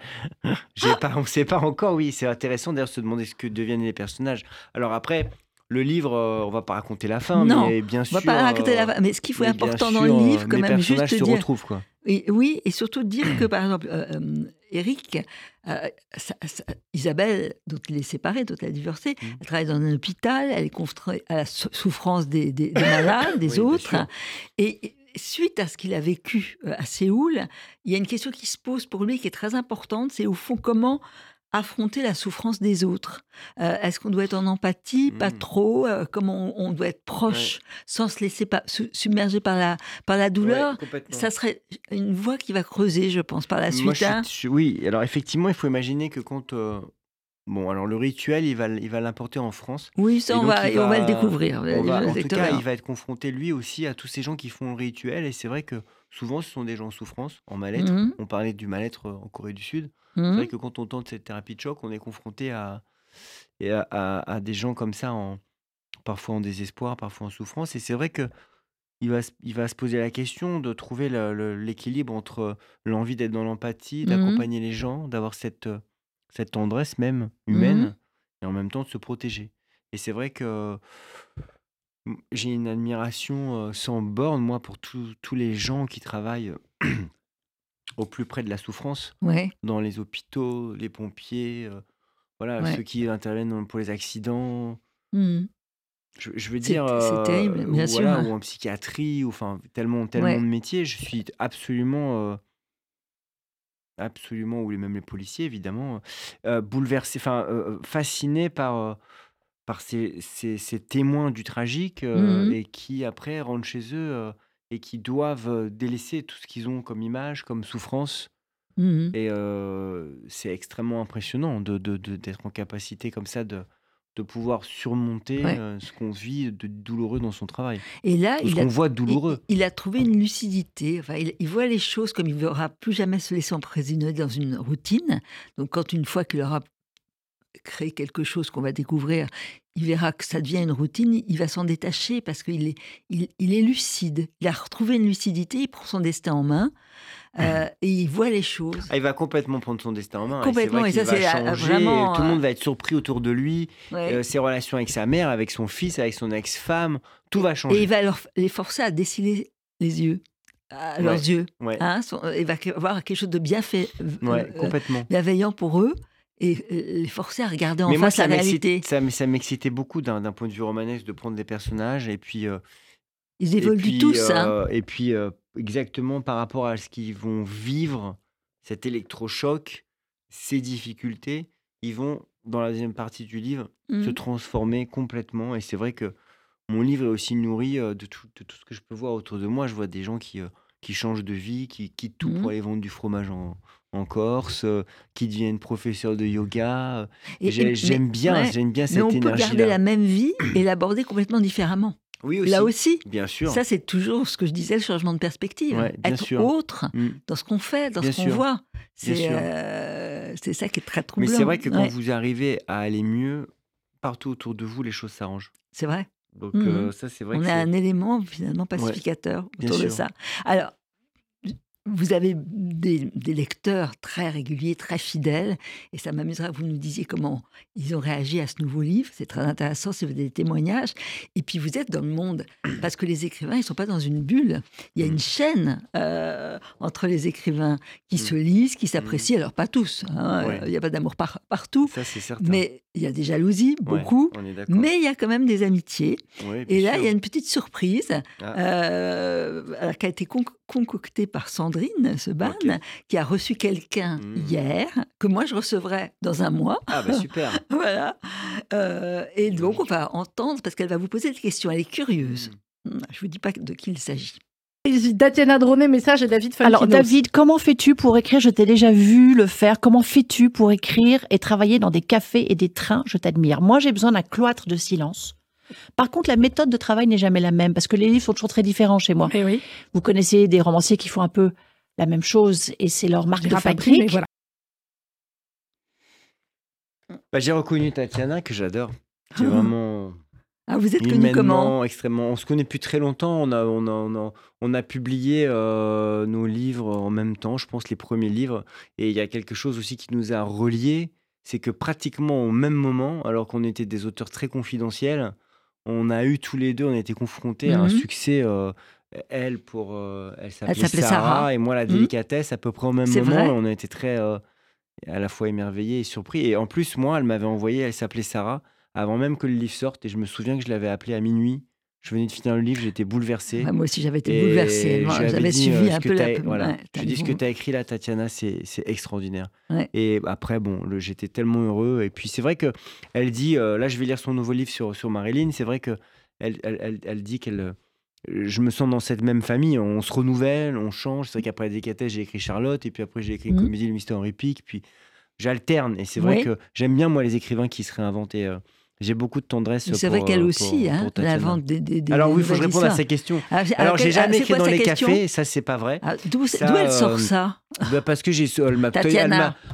j'ai pas, on sait pas encore. Oui, c'est intéressant d'ailleurs de se demander ce que deviennent les personnages. Alors après, le livre, euh, on va pas raconter la fin, Non, mais bien On sûr. va pas raconter euh, la Mais ce qu'il faut important dans sûr, le euh, livre, quand les même, juste personnages se dire. retrouvent quoi. Et, oui, et surtout dire que, par exemple, euh, euh, Eric, euh, sa- sa- Isabelle, dont il est séparé, dont il a divorcé, Mm. elle travaille dans un hôpital, elle est confrontée à la sou- souffrance des, des- des malades, des Oui, autres. Et, et suite à ce qu'il a vécu à Séoul, il y a une question qui se pose pour lui qui est très importante, c'est au fond comment affronter la souffrance des autres. Euh, Est-ce qu'on doit être en empathie? Pas Mm. trop. euh, comment on, on doit être proche sans se laisser pas, submerger par la, par la douleur? Ouais, ça serait une voie qui va creuser, je pense, par la suite. hein. oui, alors effectivement, il faut imaginer que quand. euh, bon, alors le rituel, il va, l- il va l'importer en France. Oui, ça, on donc, va, on le découvrir. Va- en tout cas, il va être confronté lui aussi à tous ces gens qui font le rituel. Et c'est vrai que souvent, ce sont des gens en souffrance, en mal-être. Mhm, On parlait du mal-être en Corée du Sud. C'est vrai que quand on tente cette thérapie de choc, on est confronté à, et à, à- à des gens comme ça, en, parfois en désespoir, parfois en souffrance. Et c'est vrai que il va, se- il va se poser la question de trouver le- le- l'équilibre entre l'envie d'être dans l'empathie, Mhm. d'accompagner les gens, d'avoir cette, cette tendresse même humaine, et en même temps de se protéger. Et c'est vrai que j'ai une admiration sans borne, moi, pour tous les gens qui travaillent au plus près de la souffrance Ouais. dans les hôpitaux, les pompiers, euh, voilà, Ouais. ceux qui interviennent pour les accidents. Mhm. Je, je veux dire, c'est euh, terrible, bien ou, sûr, voilà, hein. ou en psychiatrie, ou enfin tellement, tellement Ouais. de métiers. Je suis absolument, euh, absolument, ou même les policiers évidemment, euh, bouleversé, enfin fasciné par par ces, ces- ces témoins du tragique Mhm. et qui après rentrent chez eux et qui doivent délaisser tout ce qu'ils ont comme image, comme souffrance. Mhm. Et euh, c'est extrêmement impressionnant de, de- de- d'être en capacité comme ça de, de pouvoir surmonter Ouais. ce qu'on vit de douloureux dans son travail. Et là, il a, voit il, douloureux. il a trouvé une lucidité. Enfin, il, il voit les choses comme il ne verra plus jamais se laisser emprisonner dans une routine. Donc, quand une fois qu'il aura créé quelque chose qu'on va découvrir, il verra que ça devient une routine, il va s'en détacher parce qu'il est, il, il est lucide. Il a retrouvé une lucidité, il prend son destin en main euh, et il voit les choses. Ah, il va complètement prendre son destin en main. Complètement, et, c'est et vrai ça, c'est, euh, vraiment, Tout le euh, monde va être surpris autour de lui. Ouais. euh, ses relations avec sa mère, avec son fils, avec son ex-femme, tout va Et changer. il va leur, les forcer à dessiner les yeux, à Ouais. leurs yeux. Ouais, Hein, son- il va avoir quelque chose de bien fait, euh, ouais, euh, complètement. bienveillant pour eux et euh, les forcer à regarder en Mais moi, face ça la réalité. ça, ça m'excitait beaucoup d'un point de vue romanesque de prendre des personnages et puis euh, Ils évoluent puis, tous. hein. euh, et puis, euh, exactement par rapport à ce qu'ils vont vivre, cet électrochoc, ces difficultés, ils vont, dans la deuxième partie du livre, se Mhm. transformer complètement. Et c'est vrai que mon livre est aussi nourri de tout, de tout ce que je peux voir autour de moi. Je vois des gens qui, qui changent de vie, qui quittent tout Mhm. pour aller vendre du fromage en, en Corse, euh, qui deviennent professeurs de yoga. J'aime mais- bien, ouais, j'aime bien Mais cette on peut garder la même vie et l'aborder complètement différemment. Oui, aussi. Là aussi, Bien sûr. ça c'est toujours ce que je disais, le changement de perspective. Ouais, bien Être sûr. autre Mm. dans ce qu'on fait, dans Bien ce qu'on voit. C'est euh, c'est ça qui est très Mais troublant. c'est vrai que quand vous arrivez à aller mieux, partout autour de vous, les choses s'arrangent. C'est vrai. Donc Mhm. euh, ça, c'est vrai On que a un élément finalement pacificateur autour de ça. Alors, vous avez des, des lecteurs très réguliers, très fidèles, et ça m'amuserait que vous nous disiez comment ils ont réagi à ce nouveau livre. C'est très intéressant si vous avez des témoignages. Et puis vous êtes dans le monde, parce que les écrivains, ils ne sont pas dans une bulle. Il y a Mm. une chaîne euh, entre les écrivains qui Mm. se lisent, qui s'apprécient. Alors pas tous, hein, Ouais. il n'y a pas d'amour par- partout, Ça, c'est certain. mais il y a des jalousies, Ouais, beaucoup. on est d'accord. Mais il y a quand même des amitiés. Ouais, Et là, sûr. il y a une petite surprise Ah. euh, qui a été con- concoctée par Sandrine Sandrine Seban, Ok. qui a reçu quelqu'un Mhm. hier, que moi je recevrai dans un mois. Ah bah super. Voilà. Euh, et donc, on va entendre, parce qu'elle va vous poser des questions. Elle est curieuse. Mm. Je ne vous dis pas de qui il s'agit. Tatiana Droné, message et David Falkinos. Alors David, comment fais-tu pour écrire? Je t'ai déjà vu le faire. Comment fais-tu pour écrire et travailler dans des cafés et des trains? Je t'admire. Moi, j'ai besoin d'un cloître de silence. Par contre, la méthode de travail n'est jamais la même parce que les livres sont toujours très différents chez moi. Eh oui, Vous connaissez des romanciers qui font un peu la même chose et c'est leur marque de fabrique. voilà. Bah, j'ai reconnu Tatiana que j'adore. Qui est vraiment Ah, vous êtes connu comment? extrêmement. On se connaît depuis très longtemps. On a, on a, on a, on a publié euh, nos livres en même temps, je pense les premiers livres. Et il y a quelque chose aussi qui nous a reliés, c'est que pratiquement au même moment, alors qu'on était des auteurs très confidentiels, on a eu tous les deux, on a été confrontés à un Mhm. succès. euh, elle pour, euh, elle s'appelait Sarah, Sarah. et moi la Mhm. délicatesse à peu près au même moment. on a été très euh, à la fois émerveillés et surpris. Et en plus, moi, elle m'avait envoyé, elle s'appelait Sarah avant même que le livre sorte. Et je me souviens que je l'avais appelée à minuit. Je venais de finir le livre, j'étais bouleversé. Ah, Moi aussi, j'avais été avais J'avais suivi euh, un peu la. voilà. ouais, Je dit ce que tu as écrit là, Tatiana, c'est extraordinaire. Ouais. Et après, bon, j'étais tellement heureux. Et puis, c'est vrai que elle dit, euh, là, je vais lire son nouveau livre sur, sur Marilyn. C'est vrai que elle, elle, elle, elle dit qu'elle. euh, Je me sens dans cette même famille, on se renouvelle, on change. C'est vrai qu'après la délicatesse, j'ai écrit Charlotte, et puis après, j'ai écrit Mhm. Comédie, le mystère Pic, puis j'alterne. Et c'est vrai que j'aime bien, moi, les écrivains qui se réinventent. et, euh, j'ai beaucoup de tendresse. Mais C'est vrai qu'elle euh, aussi, pour- hein, pour Tatiana. l'invente des, des, des Alors oui, il faut que je réponde à ces questions. Ah, Alors, j'ai quelle- ah, jamais écrit dans sa les question cafés, ça c'est pas vrai. Ah, D'où elle sort euh, ça Bah, parce que j'ai, elle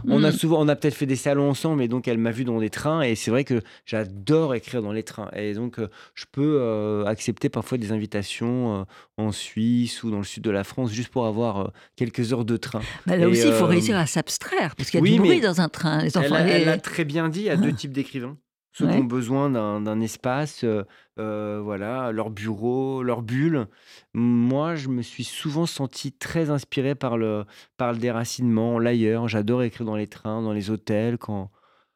on a Hmm. souvent, on a peut-être fait des salons ensemble, et donc elle m'a vu dans des trains, et c'est vrai que j'adore écrire dans les trains, et donc euh, je peux euh, accepter parfois des invitations euh, en Suisse ou dans le sud de la France juste pour avoir euh, quelques heures de train. Bah, Là Et, aussi, il faut réussir à s'abstraire, parce qu'il y a oui, du bruit mais dans un train. Les Elle, enfants. a- et- elle a très bien dit, il y a deux types d'écrivains. Ceux Ouais. qui ont besoin d'un, d'un espace, euh, euh, voilà, leur bureau, leur bulle. Moi, je me suis souvent senti très inspiré par le, par le déracinement, l'ailleurs. J'adore écrire dans les trains, dans les hôtels, quand,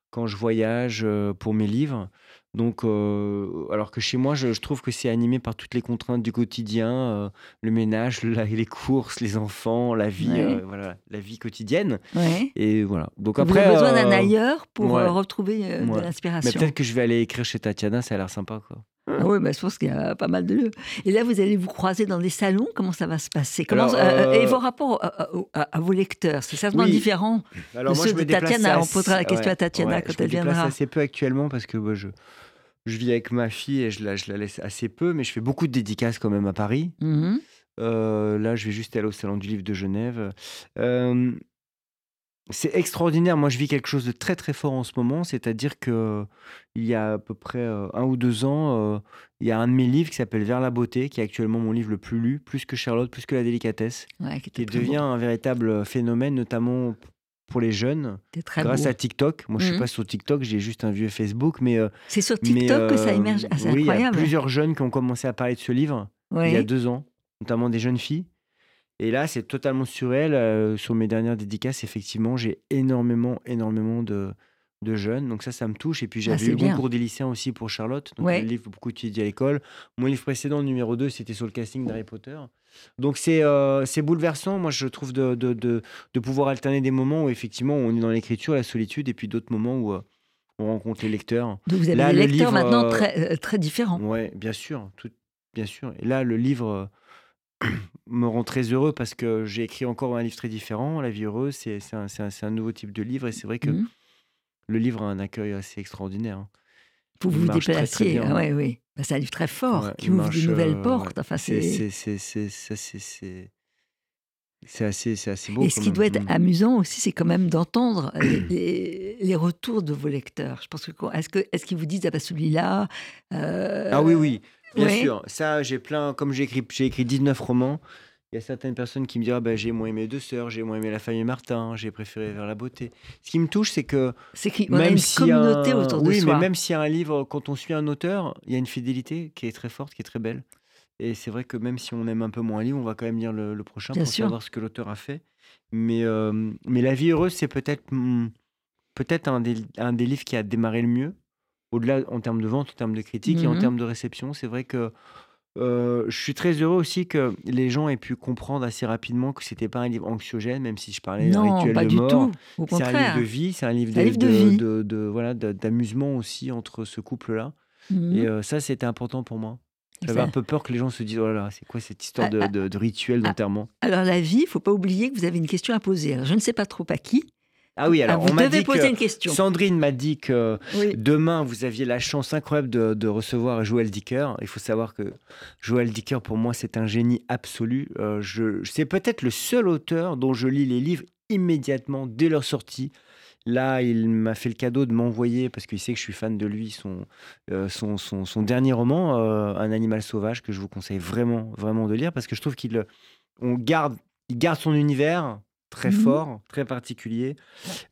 quand je voyage euh, pour mes livres. Donc, euh, alors que chez moi, je, je trouve que c'est animé par toutes les contraintes du quotidien, euh, le ménage, la- les courses, les enfants, la vie, Ouais. euh, voilà, la vie quotidienne. Ouais. Et voilà. Donc Vous après, avez besoin d'un ailleurs pour ouais. retrouver de l'inspiration. mais peut-être que je vais aller écrire chez Tatiana, ça a l'air sympa, quoi. Ah oui, bah, je pense qu'il y a pas mal de lieux. Et là, vous allez vous croiser dans des salons? Comment ça va se passer? Comment, Alors, euh, Et vos rapports à, à- à- à vos lecteurs, c'est certainement Oui. différent. Alors De moi, ceux je de Tatiana, on posera la question à Tatiana ouais, quand je elle viendra. assez peu actuellement parce que bah, je, je vis avec ma fille et je la, je la laisse assez peu, mais je fais beaucoup de dédicaces quand même à Paris. Mhm. Euh, là, je vais juste aller au Salon du Livre de Genève. Euh, c'est extraordinaire. Moi, je vis quelque chose de très très fort en ce moment, c'est-à-dire que il y a à peu près euh, un ou deux ans, euh, il y a un de mes livres qui s'appelle Vers la beauté, qui est actuellement mon livre le plus lu, plus que Charlotte, plus que la délicatesse, Ouais, qui devient beau. un véritable phénomène, notamment pour les jeunes, grâce beau. à TikTok. Moi, je suis Mhm. pas sur TikTok, j'ai juste un vieux Facebook, mais, euh, C'est sur mais, TikTok que ça euh, émerge. Ah, c'est oui, il y a plusieurs jeunes qui ont commencé à parler de ce livre il y a deux ans, notamment des jeunes filles. Et là, c'est totalement surréel. euh, sur mes dernières dédicaces, effectivement, j'ai énormément, énormément de, de jeunes. Donc ça, ça me touche. Et puis j'avais Ah, eu le concours des lycéens aussi pour Charlotte. Donc Ouais. le livre beaucoup étudié à l'école. Mon livre précédent, numéro 2, c'était sur le casting d'Harry Potter. Donc c'est euh, bouleversant, moi je trouve, de, de, de, de pouvoir alterner des moments où effectivement on est dans l'écriture, la solitude, et puis d'autres moments où euh, on rencontre les lecteurs. Donc vous avez Là, des le lecteurs livre, maintenant euh, très, très différents. Ouais, bien sûr, tout, bien sûr. Et là, le livre me rend très heureux parce que j'ai écrit encore un livre très différent. La vie heureuse, c'est un, un- nouveau type de livre et c'est vrai que Mhm. Le livre a un accueil assez extraordinaire. hein. Pour il vous. Ah ouais, oui. Bah, c'est un livre très fort Ouais, qui ouvre marche, de nouvelles euh, portes. Enfin, C'est assez, c'est assez beau. Et ce qui même. doit être Mm. amusant aussi, c'est quand même d'entendre les, les- les retours de vos lecteurs. Je pense que est-ce que est-ce qu'ils vous disent ah bah celui-là euh, Ah oui, oui, bien ouais. sûr. Ça, j'ai plein, comme j'ai écrit, j'ai écrit 19 romans, il y a certaines personnes qui me disent ah ben, j'ai moins aimé Deux Sœurs, j'ai moins aimé La famille Martin, j'ai préféré Vers la beauté. Ce qui me touche, c'est que C'est qu'on a même une si communauté un- autour de oui, soi. mais même s'il y a un livre, quand on suit un auteur, il y a une fidélité qui est très forte, qui est très belle. Et c'est vrai que même si on aime un peu moins un livre, on va quand même lire le, le prochain Bien pour sûr. savoir ce que l'auteur a fait. Mais, euh, mais La vie heureuse, c'est peut-être hmm, peut-être un des, un des livres qui a démarré le mieux, au-delà en termes de vente, en termes de critique et en Mhm. termes de réception. C'est vrai que Euh, je suis très heureux aussi que les gens aient pu comprendre assez rapidement que c'était pas un livre anxiogène, même si je parlais d'un Non, rituel pas de du mort. tout. Au C'est un livre contraire. de vie, c'est un livre C'est un de, livre de de- vie. de- de- voilà, de- d'amusement aussi entre ce couple-là. Mhm. Et euh, ça, c'était important pour moi. J'avais Ça- un peu peur que les gens se disent, oh là là, c'est quoi cette histoire de, Ah, ah, de- de rituel ah, d'enterrement? Alors la vie, il faut pas oublier que vous avez une question à poser. Alors je ne sais pas trop à qui. Ah oui, alors Ah, vous on m'a dit poser que une question. Sandrine m'a dit que Oui. demain, vous aviez la chance incroyable de, de recevoir Joël Dicker. Il faut savoir que Joël Dicker, pour moi, c'est un génie absolu. Euh, je, c'est peut-être le seul auteur dont je lis les livres immédiatement dès leur sortie. Là, il m'a fait le cadeau de m'envoyer, parce qu'il sait que je suis fan de lui, son, euh, son, son, son dernier roman, euh, Un animal sauvage, que je vous conseille vraiment, vraiment de lire, parce que je trouve qu'il on garde, il garde son univers très Mhm. fort, très particulier,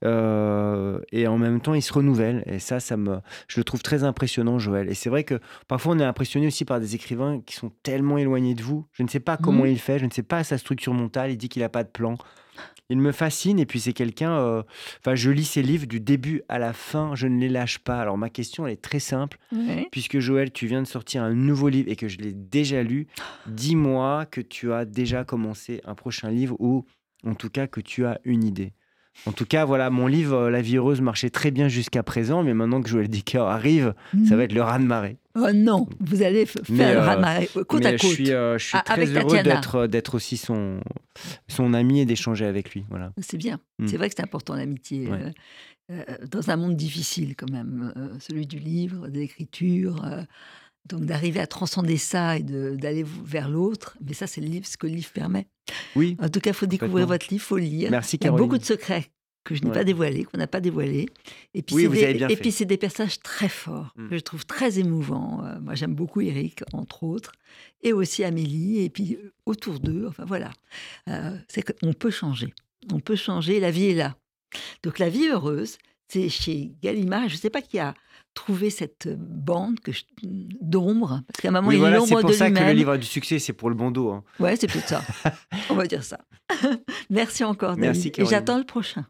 euh, et en même temps, il se renouvelle. Et ça, ça me, je le trouve très impressionnant, Joël. Et c'est vrai que parfois, on est impressionné aussi par des écrivains qui sont tellement éloignés de vous. Je ne sais pas comment Mhm. il fait, je ne sais pas sa structure mentale. Il dit qu'il n'a pas de plan. Il me fascine et puis c'est quelqu'un. euh, Enfin, je lis ses livres du début à la fin. Je ne les lâche pas. Alors ma question elle est très simple. Puisque Joël, tu viens de sortir un nouveau livre et que je l'ai déjà lu, dis-moi que tu as déjà commencé un prochain livre ou en tout cas que tu as une idée. En tout cas, voilà, mon livre euh, La vie heureuse marchait très bien jusqu'à présent, mais maintenant que Joël Dicker arrive, ça va être le raz-de-marée. Oh non, vous allez faire Mais, le euh, raz-de-marée, côte mais à côte. je suis, euh, je suis très heureux d'être, d'être aussi son, son ami et d'échanger avec lui. Voilà. C'est bien. Mm. C'est vrai que c'est important l'amitié. Ouais. euh, dans un monde difficile quand même, euh, celui du livre, de l'écriture. Donc d'arriver à transcender ça et d'aller vers l'autre, mais ça c'est le livre, ce que le livre permet. Oui, En tout cas, il faut découvrir votre livre, il faut lire. merci Il y a beaucoup de secrets que je n'ai Ouais. pas dévoilés, qu'on n'a pas dévoilés. Et puis Oui, c'est vous des, personnages très forts, Mm. que je trouve très émouvants. Euh, moi, j'aime beaucoup Eric, entre autres, et aussi Amélie, et puis euh, autour d'eux. Enfin voilà, Euh, c'est qu'on peut changer. On peut changer. La vie est là. Donc la vie heureuse, c'est chez Gallimard. Je ne sais pas qui a trouvé cette bande que je- d'ombre, parce qu'à un moment Oui, il voilà, est c'est l'ombre pour de ça que le lui-même. livre a du succès, c'est pour le bon dos. hein. Ouais, c'est peut-être ça. On va dire ça. Merci encore, David. Merci, Et j'attends le prochain.